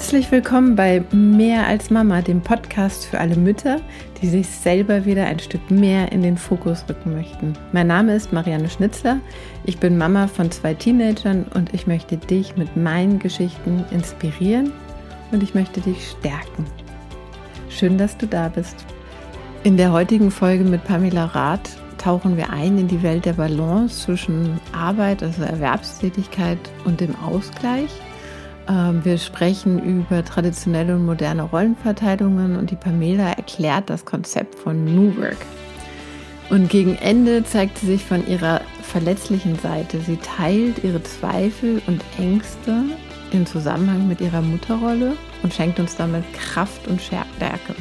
Herzlich willkommen bei Mehr als Mama, dem Podcast für alle Mütter, die sich selber wieder ein Stück mehr in den Fokus rücken möchten. Mein Name ist Marianne Schnitzler. Ich bin Mama von zwei Teenagern und ich möchte dich mit meinen Geschichten inspirieren und ich möchte dich stärken. Schön, dass du da bist. In der heutigen Folge mit Pamela Rath tauchen wir ein in die Welt der Balance zwischen Arbeit, also Erwerbstätigkeit und dem Ausgleich. Ähm, wir sprechen über traditionelle und moderne Rollenverteilungen und die Pamela erklärt das Konzept von New Work. Und gegen Ende zeigt sie sich von ihrer verletzlichen Seite. Sie teilt ihre Zweifel und Ängste im Zusammenhang mit ihrer Mutterrolle und schenkt uns damit Kraft und Stärke.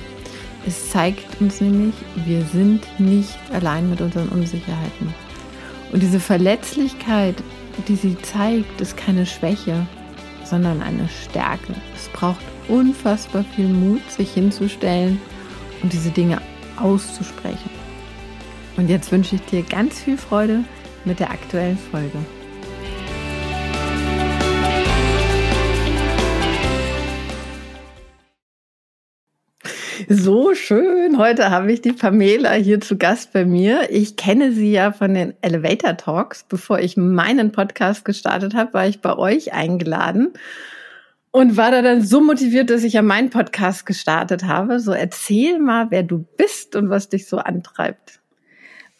Es zeigt uns nämlich, wir sind nicht allein mit unseren Unsicherheiten. Und diese Verletzlichkeit, die sie zeigt, ist keine Schwäche, sondern eine Stärke. Es braucht unfassbar viel Mut, sich hinzustellen und diese Dinge auszusprechen. Und jetzt wünsche ich dir ganz viel Freude mit der aktuellen Folge. So schön. Heute habe ich die Pamela hier zu Gast bei mir. Ich kenne sie ja von den Elevator Talks. Bevor ich meinen Podcast gestartet habe, war ich bei euch eingeladen und war da dann so motiviert, dass ich ja meinen Podcast gestartet habe. So erzähl mal, wer du bist und was dich so antreibt.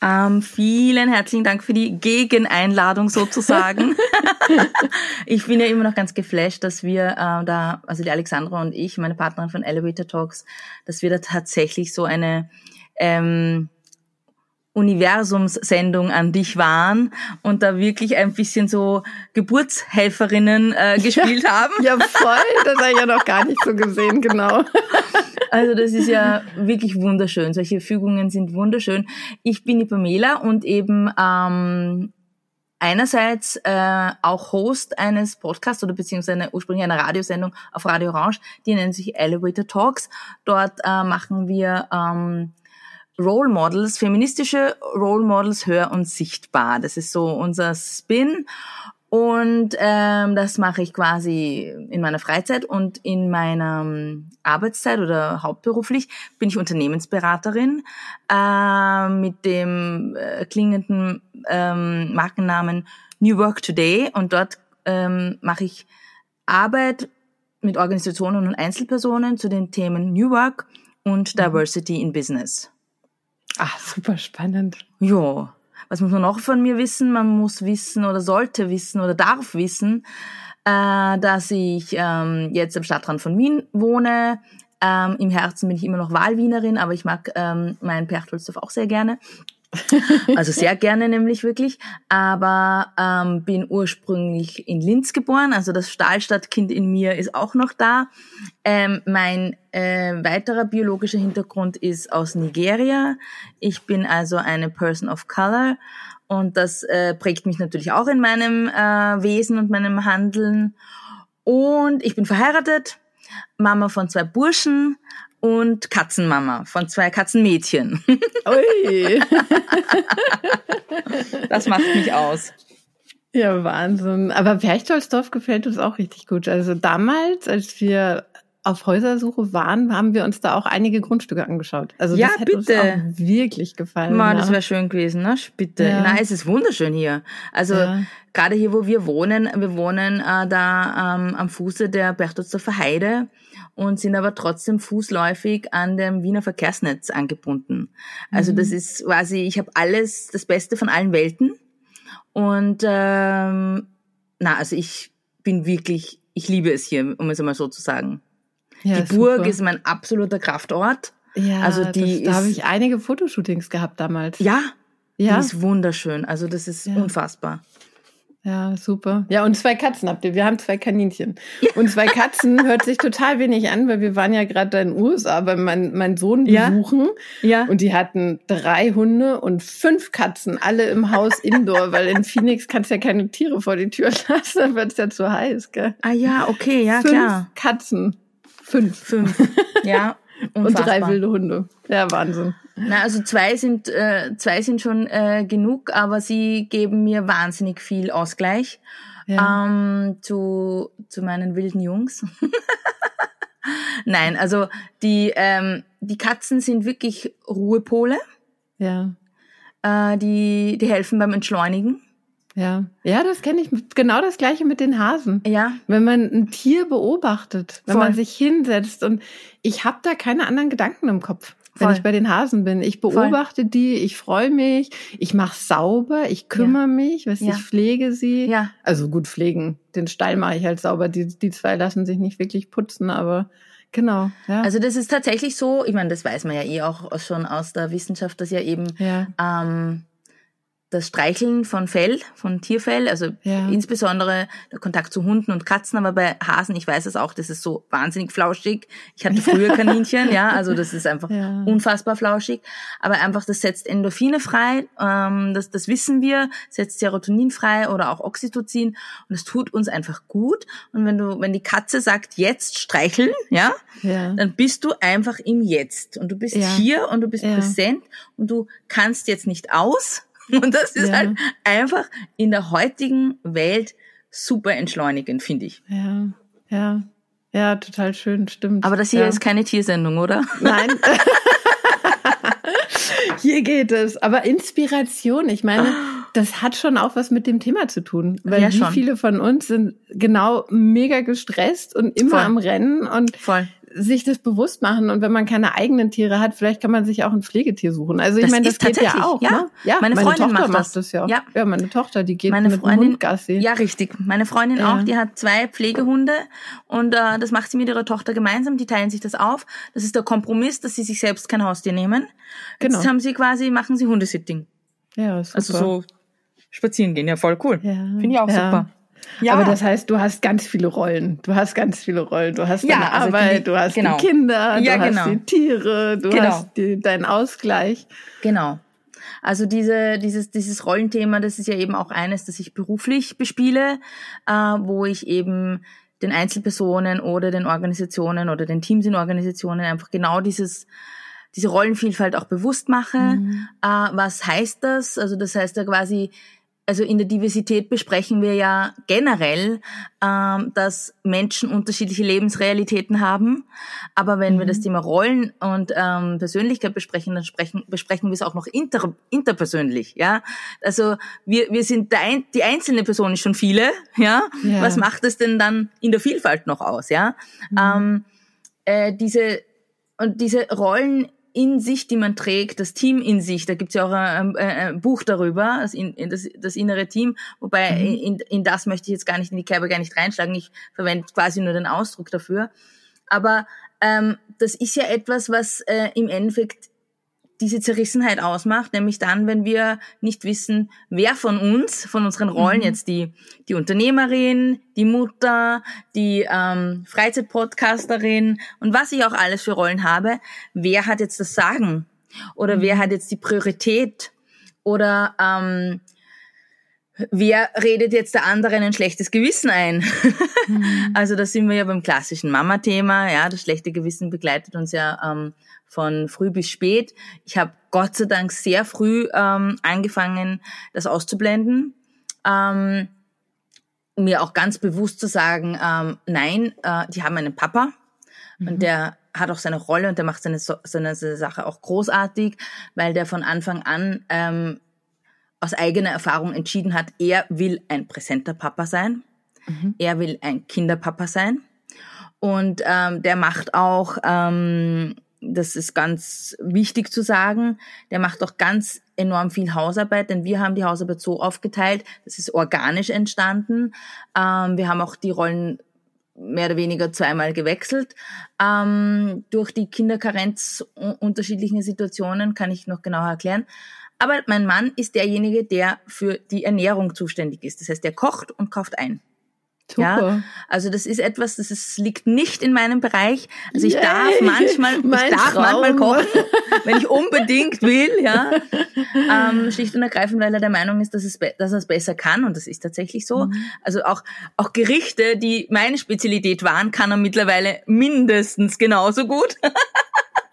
Ähm, vielen herzlichen Dank für die Gegeneinladung sozusagen. ich bin ja immer noch ganz geflasht, dass wir äh, da, also die Alexandra und ich, meine Partnerin von Elevator Talks, dass wir da tatsächlich so eine ähm, Universumssendung an dich waren und da wirklich ein bisschen so Geburtshelferinnen äh, gespielt ja, haben. Ja, voll. Das habe ich ja noch gar nicht so gesehen, genau. Also das ist ja wirklich wunderschön. Solche Fügungen sind wunderschön. Ich bin die Pamela und eben ähm, einerseits äh, auch Host eines Podcasts oder beziehungsweise ursprünglich einer Radiosendung auf Radio Orange, die nennt sich Elevator Talks. Dort äh, machen wir ähm, Role Models, feministische Role Models hör und sichtbar. Das ist so unser Spin. Und ähm, das mache ich quasi in meiner Freizeit und in meiner ähm, Arbeitszeit oder hauptberuflich bin ich Unternehmensberaterin äh, mit dem äh, klingenden ähm, Markennamen New Work Today und dort ähm, mache ich Arbeit mit Organisationen und Einzelpersonen zu den Themen New Work und mhm. Diversity in Business. Ach, super spannend. Ja. Was muss man noch von mir wissen? Man muss wissen oder sollte wissen oder darf wissen, äh, dass ich ähm, jetzt am Stadtrand von Wien wohne. Ähm, Im Herzen bin ich immer noch Wahlwienerin, aber ich mag ähm, meinen Perchtoldsdorf auch sehr gerne. Also sehr gerne nämlich wirklich, aber ähm, bin ursprünglich in Linz geboren, also das Stahlstadtkind in mir ist auch noch da. Ähm, mein äh, weiterer biologischer Hintergrund ist aus Nigeria. Ich bin also eine Person of Color und das äh, prägt mich natürlich auch in meinem äh, Wesen und meinem Handeln. Und ich bin verheiratet, Mama von zwei Burschen, und Katzenmama von zwei Katzenmädchen. Ui. das macht mich aus. Ja, Wahnsinn. Aber Perchtoldsdorf gefällt uns auch richtig gut. Also damals, als wir auf Häusersuche waren, haben wir uns da auch einige Grundstücke angeschaut. Also ja, das hätte bitte. uns auch wirklich gefallen. Ma, das wäre schön gewesen, ne? Bitte. Ja. Na, es ist wunderschön hier. Also ja. gerade hier, wo wir wohnen, wir wohnen äh, da ähm, am Fuße der Berchtoldsdorfer Heide und sind aber trotzdem fußläufig an dem Wiener Verkehrsnetz angebunden. Also mhm. das ist quasi, ich habe alles, das Beste von allen Welten. Und ähm, na, also ich bin wirklich, ich liebe es hier, um es einmal so zu sagen. Ja, die Burg super. ist mein absoluter Kraftort. Ja, also die das, da habe ich einige Fotoshootings gehabt damals. Ja, ja. Die ist wunderschön. Also das ist ja. unfassbar. Ja, super. Ja, und zwei Katzen habt ihr. Wir haben zwei Kaninchen. Und zwei Katzen hört sich total wenig an, weil wir waren ja gerade in den USA bei mein, mein Sohn besuchen. Ja. ja. Und die hatten drei Hunde und fünf Katzen, alle im Haus indoor, weil in Phoenix kannst du ja keine Tiere vor die Tür lassen, dann wird es ja zu heiß, gell? Ah ja, okay, ja, fünf klar. Katzen. Fünf. Fünf. Ja. Unfassbar. Und drei wilde Hunde. Ja, Wahnsinn. Na, also zwei sind, äh, zwei sind schon äh, genug, aber sie geben mir wahnsinnig viel Ausgleich ja. ähm, zu, zu meinen wilden Jungs. Nein, also die, ähm, die Katzen sind wirklich Ruhepole. Ja. Äh, die, die helfen beim Entschleunigen. Ja, ja, das kenne ich. Genau das gleiche mit den Hasen. Ja. Wenn man ein Tier beobachtet, wenn Voll. man sich hinsetzt und ich habe da keine anderen Gedanken im Kopf, wenn Voll. ich bei den Hasen bin. Ich beobachte die, ich freue mich, ich mache sauber, ich kümmere mich, was Ja. ich pflege sie. Ja. Also gut pflegen. Den Stall mache ich halt sauber. Die, die zwei lassen sich nicht wirklich putzen, aber genau. Ja. Also das ist tatsächlich so, ich meine, das weiß man ja eh auch schon aus der Wissenschaft, dass ja eben ja. ähm, das Streicheln von Fell, von Tierfell, also Ja. insbesondere der Kontakt zu Hunden und Katzen, aber bei Hasen, ich weiß es auch, das ist so wahnsinnig flauschig. Ich hatte früher Kaninchen, ja, also das ist einfach Ja. unfassbar flauschig. Aber einfach, das setzt Endorphine frei, ähm, das, das wissen wir, setzt Serotonin frei oder auch Oxytocin und es tut uns einfach gut. Und wenn du, wenn die Katze sagt, jetzt streicheln, ja, ja. dann bist du einfach im Jetzt und du bist hier und du bist präsent und du kannst jetzt nicht aus und das ist Ja. halt einfach in der heutigen Welt super entschleunigend, finde ich. Ja, ja, ja, total schön, stimmt. Aber das hier ja. ist keine Tiersendung, oder? Nein. Hier geht es. Aber Inspiration, ich meine, das hat schon auch was mit dem Thema zu tun. Weil Ja, wie schon. viele von uns sind genau mega gestresst und immer Voll. am Rennen und Voll. Sich das bewusst machen. Und wenn man keine eigenen Tiere hat, vielleicht kann man sich auch ein Pflegetier suchen. Also ich Das meine, das geht ja auch. ja. Ne? ja Meine Freundin Tochter macht macht das. das ja. Ja. ja, meine Tochter, die geht Meine mit dem Freundin, Hund Gassi. ja richtig. Meine Freundin Ja. auch, die hat zwei Pflegehunde und äh, das macht sie mit ihrer Tochter gemeinsam. Die teilen sich das auf. Das ist der Kompromiss, dass sie sich selbst kein Haustier nehmen. Genau. Jetzt haben sie quasi, machen sie Hundesitting. ja, super. Also so spazieren gehen, ja voll cool. Ja. Finde ich auch Ja. super. Ja, Aber das heißt, du hast ganz viele Rollen. Du hast ganz viele Rollen. Du hast Ja, deine also Arbeit, du hast genau. die Kinder, Ja, du genau. hast die Tiere, du Genau. hast die, deinen Ausgleich. Genau. Also diese, dieses, dieses Rollenthema, das ist ja eben auch eines, das ich beruflich bespiele, äh, wo ich eben den Einzelpersonen oder den Organisationen oder den Teams in Organisationen einfach genau dieses diese Rollenvielfalt auch bewusst mache. Äh, was heißt das? Also das heißt ja quasi, also in der Diversität besprechen wir ja generell, ähm, dass Menschen unterschiedliche Lebensrealitäten haben. Aber wenn wir das Thema Rollen und ähm, Persönlichkeit besprechen, dann sprechen, besprechen wir es auch noch inter, interpersönlich. Ja, also wir wir sind ein, die einzelne Person ist schon viele. Ja, Ja. was macht es denn dann in der Vielfalt noch aus? Ja, ähm, äh, diese und diese Rollen in sich, die man trägt, das Team in sich, da gibt's ja auch ein, äh, ein Buch darüber, das, in, das, das innere Team, wobei in, in das möchte ich jetzt gar nicht in die Kerbe gar nicht reinschlagen, ich verwende quasi nur den Ausdruck dafür. Aber ähm, das ist ja etwas, was äh, im Endeffekt diese Zerrissenheit ausmacht, nämlich dann, wenn wir nicht wissen, wer von uns, von unseren Rollen jetzt die, die Unternehmerin, die Mutter, die ähm, Freizeitpodcasterin und was ich auch alles für Rollen habe, wer hat jetzt das Sagen? Oder wer hat jetzt die Priorität? Oder ähm, wer redet jetzt der anderen ein schlechtes Gewissen ein? Also da sind wir ja beim klassischen Mama-Thema. Ja, das schlechte Gewissen begleitet uns ja ähm, von früh bis spät. Ich habe Gott sei Dank sehr früh ähm, angefangen, das auszublenden. Ähm, mir auch ganz bewusst zu sagen, ähm, nein, äh, die haben einen Papa und der hat auch seine Rolle und der macht seine, seine, seine Sache auch großartig, weil der von Anfang an ähm, aus eigener Erfahrung entschieden hat, er will ein präsenter Papa sein, er will ein Kinderpapa sein und ähm, der macht auch, ähm, das ist ganz wichtig zu sagen, der macht auch ganz enorm viel Hausarbeit, denn wir haben die Hausarbeit so aufgeteilt, das ist organisch entstanden. Ähm, wir haben auch die Rollen mehr oder weniger zweimal gewechselt. Ähm, durch die Kinderkarenz unterschiedlichen Situationen kann ich noch genauer erklären. Aber mein Mann ist derjenige, der für die Ernährung zuständig ist. Das heißt, der kocht und kauft ein. Super. Ja, also das ist etwas, das ist, liegt nicht in meinem Bereich. Also ich Yay, darf manchmal, ich darf Traum. manchmal kochen, wenn ich unbedingt will, ja. Ähm, schlicht und ergreifend, weil er der Meinung ist, dass, es, dass er es besser kann und das ist tatsächlich so. Mhm. Also auch, auch Gerichte, die meine Spezialität waren, kann er mittlerweile mindestens genauso gut.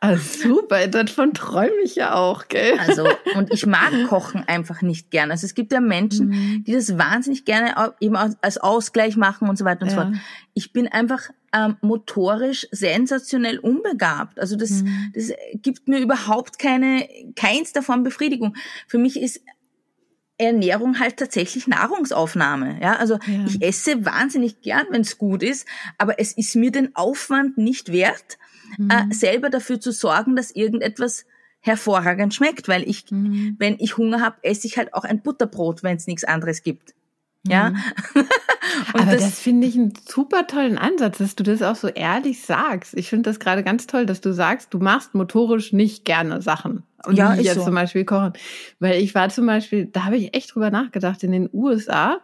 Ah, super, davon träume ich ja auch, gell? Also, und ich mag Kochen einfach nicht gern. Also es gibt ja Menschen, mhm. die das wahnsinnig gerne eben als Ausgleich machen und so weiter und ja. so fort. Ich bin einfach ähm, motorisch sensationell unbegabt. Also das, mhm. das gibt mir überhaupt keine, keinster Form Befriedigung. Für mich ist Ernährung halt tatsächlich Nahrungsaufnahme. Ja, also ja. ich esse wahnsinnig gern, wenn es gut ist, aber es ist mir den Aufwand nicht wert, mhm. äh, selber dafür zu sorgen, dass irgendetwas hervorragend schmeckt, weil ich, mhm. wenn ich Hunger habe, esse ich halt auch ein Butterbrot, wenn es nichts anderes gibt. Ja. Mhm. Aber das, das finde ich einen super tollen Ansatz, dass du das auch so ehrlich sagst. Ich finde das gerade ganz toll, dass du sagst, du machst motorisch nicht gerne Sachen. Und ja, jetzt so. zum Beispiel kochen. Weil ich war zum Beispiel, da habe ich echt drüber nachgedacht, in den USA,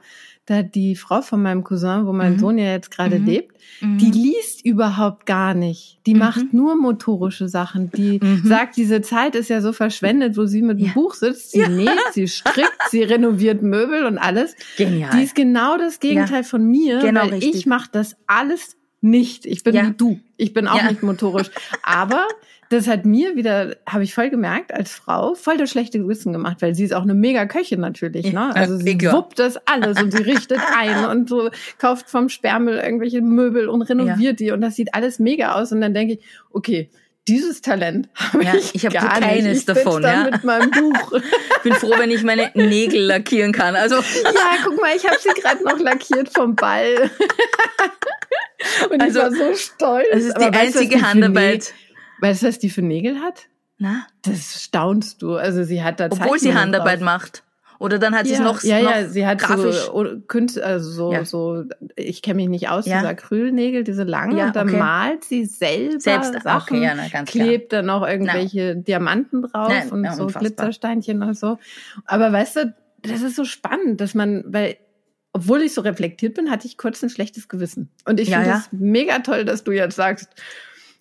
da die Frau von meinem Cousin, wo mein mhm. Sohn ja jetzt gerade mhm. lebt, mhm. die liest überhaupt gar nicht. Die mhm. macht nur motorische Sachen. Die mhm. sagt, diese Zeit ist ja so verschwendet, wo sie mit dem ja. Buch sitzt, sie ja. näht, sie strickt, sie renoviert Möbel und alles. Genial. Die ist genau das Gegenteil ja. von mir, genau weil richtig. ich mache das alles nicht. Ich bin wie du. Ich bin auch nicht motorisch. Aber das hat mir wieder, habe ich voll gemerkt, als Frau voll das schlechte Gewissen gemacht, weil sie ist auch eine mega Köchin natürlich, ne? Also sie wuppt das alles und sie richtet ein und so kauft vom Sperrmüll irgendwelche Möbel und renoviert ja. die und das sieht alles mega aus und dann denke ich, okay, dieses Talent habe ja, ich, ich habe keines ich davon, ja. mit meinem Buch. bin froh, wenn ich meine Nägel lackieren kann. Also ja, guck mal, ich habe sie gerade noch lackiert vom Ball. Und also, ich war so stolz. Das ist die Aber einzige weißt, Handarbeit. Weißt du, was die für Nägel hat? Na? Das staunst du. Also sie hat da Obwohl sie Handarbeit drauf. macht. Oder dann hat sie ja, es noch Ja, noch ja, sie hat grafisch. so Künst, also so, ja. so ich kenne mich nicht aus, ja. diese Acrylnägel, diese langen, ja, und dann okay. malt sie selber Selbst, Sachen, okay, ja, na, ganz klebt klar. dann noch irgendwelche na. Diamanten drauf Nein, und so unfassbar. Glitzersteinchen und so. Aber weißt du, das ist so spannend, dass man, weil obwohl ich so reflektiert bin, hatte ich kurz ein schlechtes Gewissen. Und ich finde es mega toll, dass du jetzt sagst,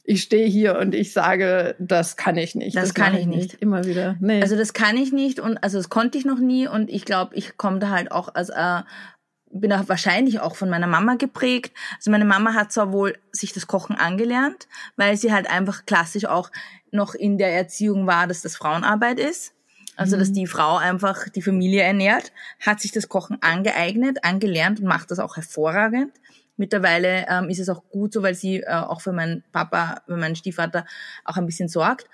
ich stehe hier und ich sage, das kann ich nicht. Das, das kann ich nicht. nicht. Immer wieder. Nee. Also das kann ich nicht und also das konnte ich noch nie und ich glaube, ich komme da halt auch als äh, bin da wahrscheinlich auch von meiner Mama geprägt. Also meine Mama hat zwar wohl sich das Kochen angelernt, weil sie halt einfach klassisch auch noch in der Erziehung war, dass das Frauenarbeit ist. Also, dass mhm. die Frau einfach die Familie ernährt, hat sich das Kochen angeeignet, angelernt und macht das auch hervorragend. Mittlerweile ähm, ist es auch gut so, weil sie äh, auch für meinen Papa, für meinen Stiefvater auch ein bisschen sorgt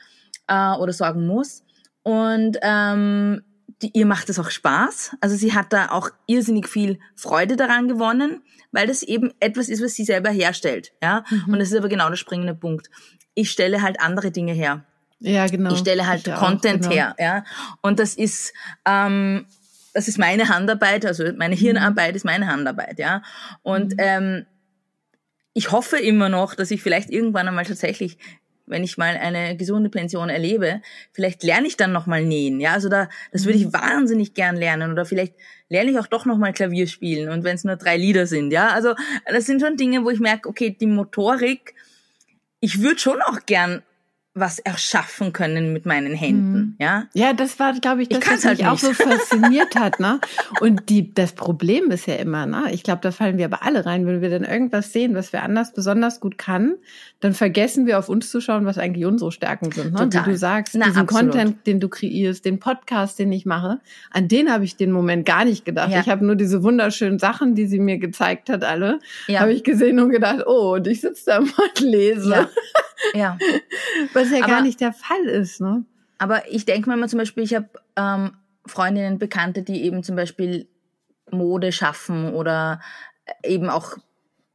äh, oder sorgen muss. Und ähm, die, ihr macht es auch Spaß. Also sie hat da auch irrsinnig viel Freude daran gewonnen, weil das eben etwas ist, was sie selber herstellt. Ja, mhm. und das ist aber genau der springende Punkt. Ich stelle halt andere Dinge her. Ja, genau. Ich stelle halt ich Content auch, genau. her, ja. Und das ist ähm, das ist meine Handarbeit, also meine mhm. Hirnarbeit ist meine Handarbeit, ja. Und mhm. ähm, ich hoffe immer noch, dass ich vielleicht irgendwann einmal tatsächlich wenn ich mal eine gesunde Pension erlebe, vielleicht lerne ich dann noch mal nähen, ja, also da das würde ich mhm. wahnsinnig gern lernen oder vielleicht lerne ich auch doch noch mal Klavier spielen und wenn es nur drei Lieder sind, ja, also das sind schon Dinge, wo ich merke, okay, die Motorik, ich würde schon auch gern was erschaffen können mit meinen Händen, mhm. ja? Ja, das war, glaube ich, das, ich was halt mich nicht. auch so fasziniert hat, ne? Und die, das Problem ist ja immer, ne? Ich glaube, da fallen wir aber alle rein, wenn wir dann irgendwas sehen, was wir anders besonders gut kann, dann vergessen wir auf uns zu schauen, was eigentlich unsere Stärken sind, ne? Total. Wie du sagst, Na, diesen absolut. Content, den du kreierst, den Podcast, den ich mache, an den habe ich den Moment gar nicht gedacht. Ja. Ich habe nur diese wunderschönen Sachen, die sie mir gezeigt hat, alle, ja. habe ich gesehen und gedacht, oh, und ich sitze da und lese. Ja. Ja. Was ja aber, gar nicht der Fall ist, ne? Aber ich denke mir mal zum Beispiel, ich habe ähm, Freundinnen, Bekannte, die eben zum Beispiel Mode schaffen oder eben auch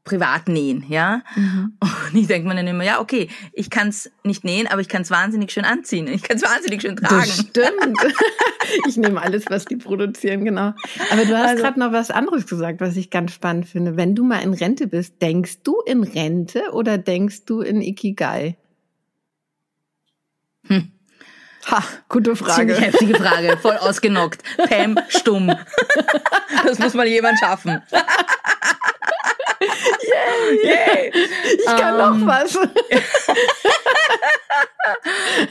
privat nähen, ja. Mhm. Und ich denke mir dann immer, ja, okay, ich kann es nicht nähen, aber ich kann es wahnsinnig schön anziehen. Ich kann es wahnsinnig schön tragen. Das stimmt. ich nehme alles, was die produzieren, genau. Aber du hast also, gerade noch was anderes gesagt, was ich ganz spannend finde. Wenn du mal in Rente bist, denkst du in Rente oder denkst du in Ikigai? Hm. Ha, gute Frage. Ziemlich heftige Frage, voll ausgenockt. Pam, stumm. Das muss mal jemand schaffen. Yay, yay. Ich kann um, noch ähm. was.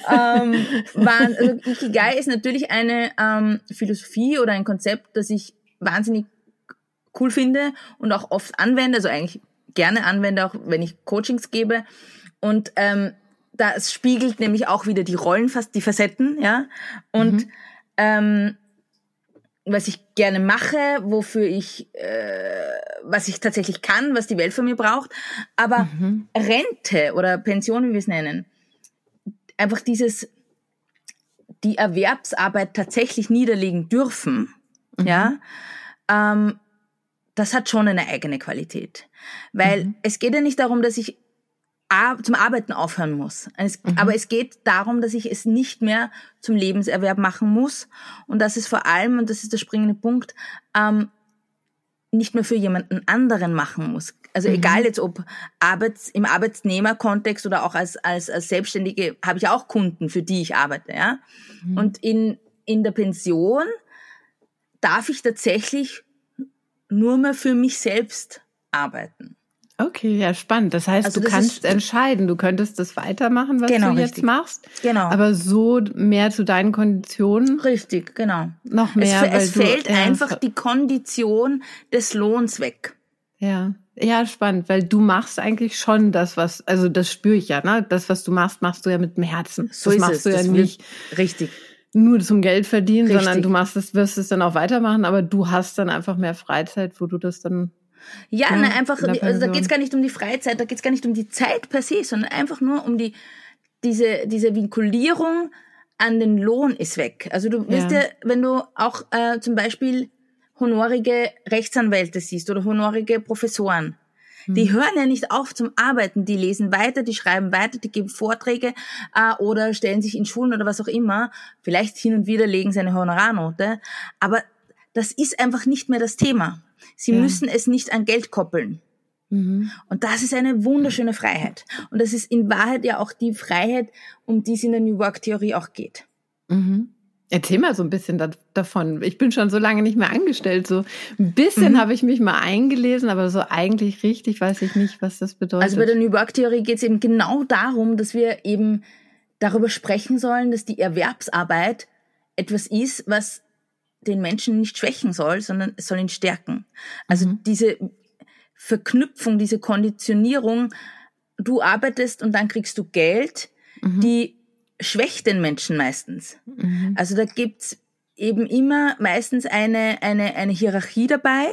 ähm, waren, also Ikigai ist natürlich eine ähm, Philosophie oder ein Konzept, das ich wahnsinnig cool finde und auch oft anwende, also eigentlich gerne anwende, auch wenn ich Coachings gebe. Und ähm, das spiegelt nämlich auch wieder die Rollen, fast die Facetten, ja. Und mhm. ähm, was ich gerne mache, wofür ich, äh, was ich tatsächlich kann, was die Welt von mir braucht. Aber mhm. Rente oder Pension, wie wir es nennen, einfach dieses, die Erwerbsarbeit tatsächlich niederlegen dürfen, mhm. ja, ähm, das hat schon eine eigene Qualität. Weil mhm. es geht ja nicht darum, dass ich zum Arbeiten aufhören muss. Es, mhm. Aber es geht darum, dass ich es nicht mehr zum Lebenserwerb machen muss und dass es vor allem, und das ist der springende Punkt, ähm, nicht mehr für jemanden anderen machen muss. Also mhm. egal jetzt ob Arbeits, im Arbeitsnehmerkontext oder auch als, als, als Selbstständige habe ich auch Kunden, für die ich arbeite. Ja? Mhm. Und in, in der Pension darf ich tatsächlich nur mehr für mich selbst arbeiten. Okay, ja, spannend. Das heißt, also du das kannst entscheiden, du könntest das weitermachen, was genau, du jetzt machst. Genau. Aber so mehr zu deinen Konditionen. Richtig, genau. Noch mehr. Es, es fällt du, einfach die Kondition des Lohns weg. Ja. Ja, spannend, weil du machst eigentlich schon das, was, also das spüre ich ja, ne? Das, was du machst, machst du ja mit dem Herzen. So das ist machst es. du ja das nicht. Richtig nur zum Geld verdienen, Richtig. sondern du machst es, wirst es dann auch weitermachen, aber du hast dann einfach mehr Freizeit, wo du das dann ja, ja nein, einfach, also da geht es gar nicht um die Freizeit, da geht es gar nicht um die Zeit per se, sondern einfach nur um die, diese, diese Vinkulierung an den Lohn ist weg. Also du wirst ja, ja wenn du auch äh, zum Beispiel honorige Rechtsanwälte siehst oder honorige Professoren, die hm. hören ja nicht auf zum Arbeiten, die lesen weiter, die schreiben weiter, die geben Vorträge äh, oder stellen sich in Schulen oder was auch immer. Vielleicht hin und wieder legen sie eine Honorarnote, aber das ist einfach nicht mehr das Thema. Sie ja. müssen es nicht an Geld koppeln. Mhm. Und das ist eine wunderschöne Freiheit. Und das ist in Wahrheit ja auch die Freiheit, um die es in der New Work Theorie auch geht. Mhm. Erzähl mal so ein bisschen da, davon. Ich bin schon so lange nicht mehr angestellt. So ein bisschen mhm. habe ich mich mal eingelesen, aber so eigentlich richtig weiß ich nicht, was das bedeutet. Also bei der New Work Theorie geht es eben genau darum, dass wir eben darüber sprechen sollen, dass die Erwerbsarbeit etwas ist, was den Menschen nicht schwächen soll, sondern es soll ihn stärken. Also mhm. diese Verknüpfung, diese Konditionierung, du arbeitest und dann kriegst du Geld, mhm. die schwächt den Menschen meistens. Mhm. Also da gibt's eben immer meistens eine, eine, eine Hierarchie dabei,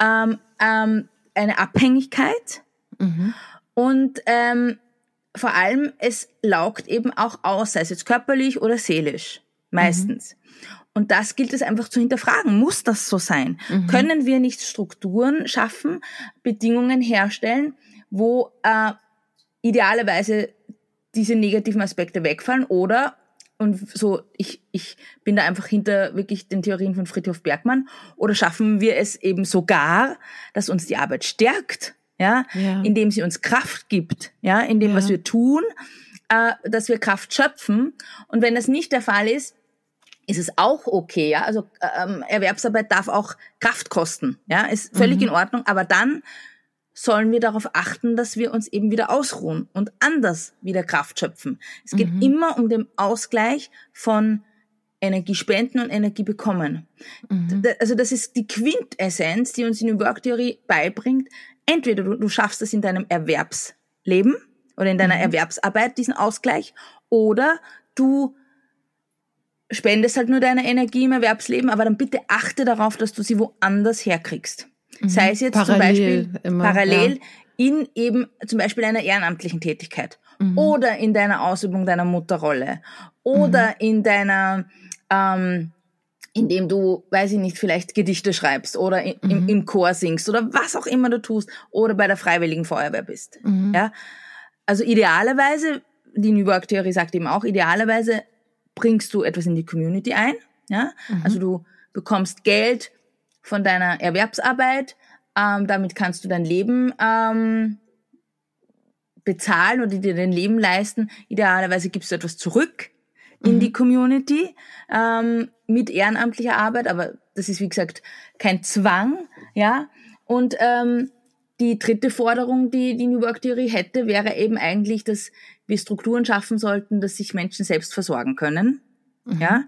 ähm, ähm, eine Abhängigkeit mhm. und ähm, vor allem es laugt eben auch aus, sei es jetzt körperlich oder seelisch, meistens. Mhm. Und das gilt es einfach zu hinterfragen. Muss das so sein? Mhm. Können wir nicht Strukturen schaffen, Bedingungen herstellen, wo äh, idealerweise diese negativen Aspekte wegfallen oder und so, ich, ich bin da einfach hinter wirklich den Theorien von Friedhof Bergmann. Oder schaffen wir es eben sogar, dass uns die Arbeit stärkt, ja, ja. indem sie uns Kraft gibt, ja, in dem, ja. was wir tun, äh, dass wir Kraft schöpfen. Und wenn das nicht der Fall ist, ist es auch okay, ja. Also ähm, Erwerbsarbeit darf auch Kraft kosten, ja, ist völlig mhm. in Ordnung. Aber dann sollen wir darauf achten, dass wir uns eben wieder ausruhen und anders wieder Kraft schöpfen. Es geht mhm. immer um den Ausgleich von Energie spenden und Energie bekommen. Mhm. Also das ist die Quintessenz, die uns in der Worktheorie beibringt. Entweder du, du schaffst es in deinem Erwerbsleben oder in deiner mhm. Erwerbsarbeit, diesen Ausgleich, oder du spendest halt nur deine Energie im Erwerbsleben, aber dann bitte achte darauf, dass du sie woanders herkriegst. Mhm. Sei es jetzt parallel zum Beispiel immer, parallel ja. in eben zum Beispiel einer ehrenamtlichen Tätigkeit mhm. oder in deiner Ausübung deiner Mutterrolle oder mhm. in deiner ähm, indem du, weiß ich nicht, vielleicht Gedichte schreibst oder im, mhm. im Chor singst oder was auch immer du tust oder bei der Freiwilligen Feuerwehr bist. Mhm. Ja, also idealerweise, die New Work Theorie sagt eben auch, idealerweise bringst du etwas in die Community ein. Ja, mhm. also du bekommst Geld von deiner Erwerbsarbeit. Ähm, damit kannst du dein Leben ähm, bezahlen oder dir dein Leben leisten. Idealerweise gibst du etwas zurück in mhm. die Community ähm, mit ehrenamtlicher Arbeit, aber das ist wie gesagt kein Zwang, ja. Und ähm, die dritte Forderung, die die New Work Theorie hätte, wäre eben eigentlich, dass wir Strukturen schaffen sollten, dass sich Menschen selbst versorgen können. Mhm. Ja,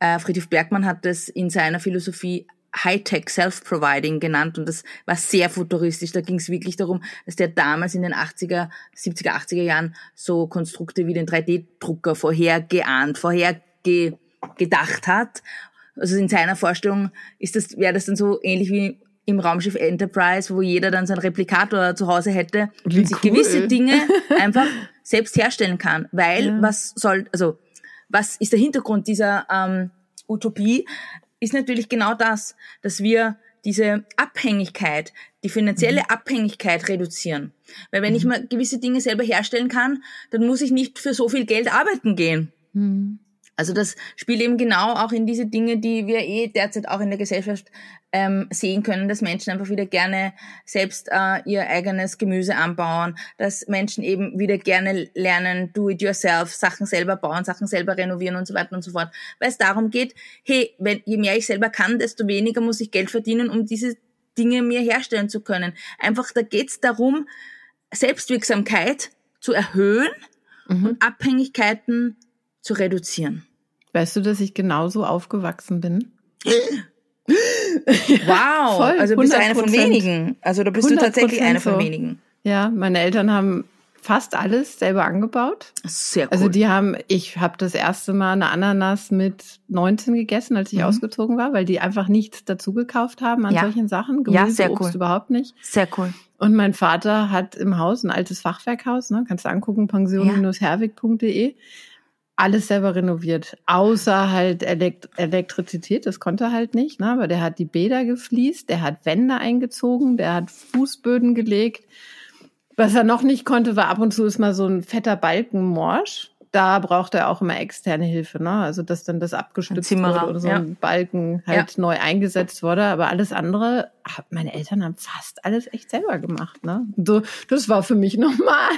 äh, Friedrich Bergmann hat das in seiner Philosophie Hightech Self-Providing genannt und das war sehr futuristisch. Da ging es wirklich darum, dass der damals in den 80er, 70er, 80er Jahren so Konstrukte wie den 3D-Drucker vorhergeahnt, vorhergedacht hat. Also in seiner Vorstellung ist das, wäre das dann so ähnlich wie im Raumschiff Enterprise, wo jeder dann seinen Replikator zu Hause hätte Wie und sich cool. gewisse Dinge einfach selbst herstellen kann. Weil Ja. was soll, also was ist der Hintergrund dieser ähm, Utopie? Ist natürlich genau das, dass wir diese Abhängigkeit, die finanzielle Mhm. Abhängigkeit reduzieren. Weil wenn ich mal gewisse Dinge selber herstellen kann, dann muss ich nicht für so viel Geld arbeiten gehen. Hm. Also das spielt eben genau auch in diese Dinge, die wir eh derzeit auch in der Gesellschaft ähm, sehen können, dass Menschen einfach wieder gerne selbst äh, ihr eigenes Gemüse anbauen, dass Menschen eben wieder gerne lernen, do it yourself, Sachen selber bauen, Sachen selber renovieren und so weiter und so fort. Weil es darum geht, hey, wenn, je mehr ich selber kann, desto weniger muss ich Geld verdienen, um diese Dinge mir herstellen zu können. Einfach, da geht es darum, Selbstwirksamkeit zu erhöhen Mhm. und Abhängigkeiten zu reduzieren. Weißt du, dass ich genauso aufgewachsen bin? Wow, Voll, also bist du eine 100%. von wenigen. Also da bist du tatsächlich 100% eine von so. wenigen. Ja, meine Eltern haben fast alles selber angebaut. Sehr cool. Also die haben, ich habe das erste Mal eine Ananas mit 19 gegessen, als ich Mhm. ausgezogen war, weil die einfach nichts dazu gekauft haben an Ja. solchen Sachen. Ja, Gemüse, sehr Obst cool. überhaupt nicht. Sehr cool. Und mein Vater hat im Haus ein altes Fachwerkhaus, ne? kannst du angucken, pension-herwig.de. Alles selber renoviert, außer halt Elekt Elektrizität, das konnte er halt nicht, ne? aber der hat die Bäder gefliest, der hat Wände eingezogen, der hat Fußböden gelegt. Was er noch nicht konnte, war ab und zu ist mal so ein fetter Balken morsch. Da braucht er auch immer externe Hilfe, ne? Also dass dann das abgestützt wurde oder so ja. ein Balken halt neu eingesetzt wurde. Aber alles andere, meine Eltern haben fast alles echt selber gemacht, ne? So, das war für mich normal.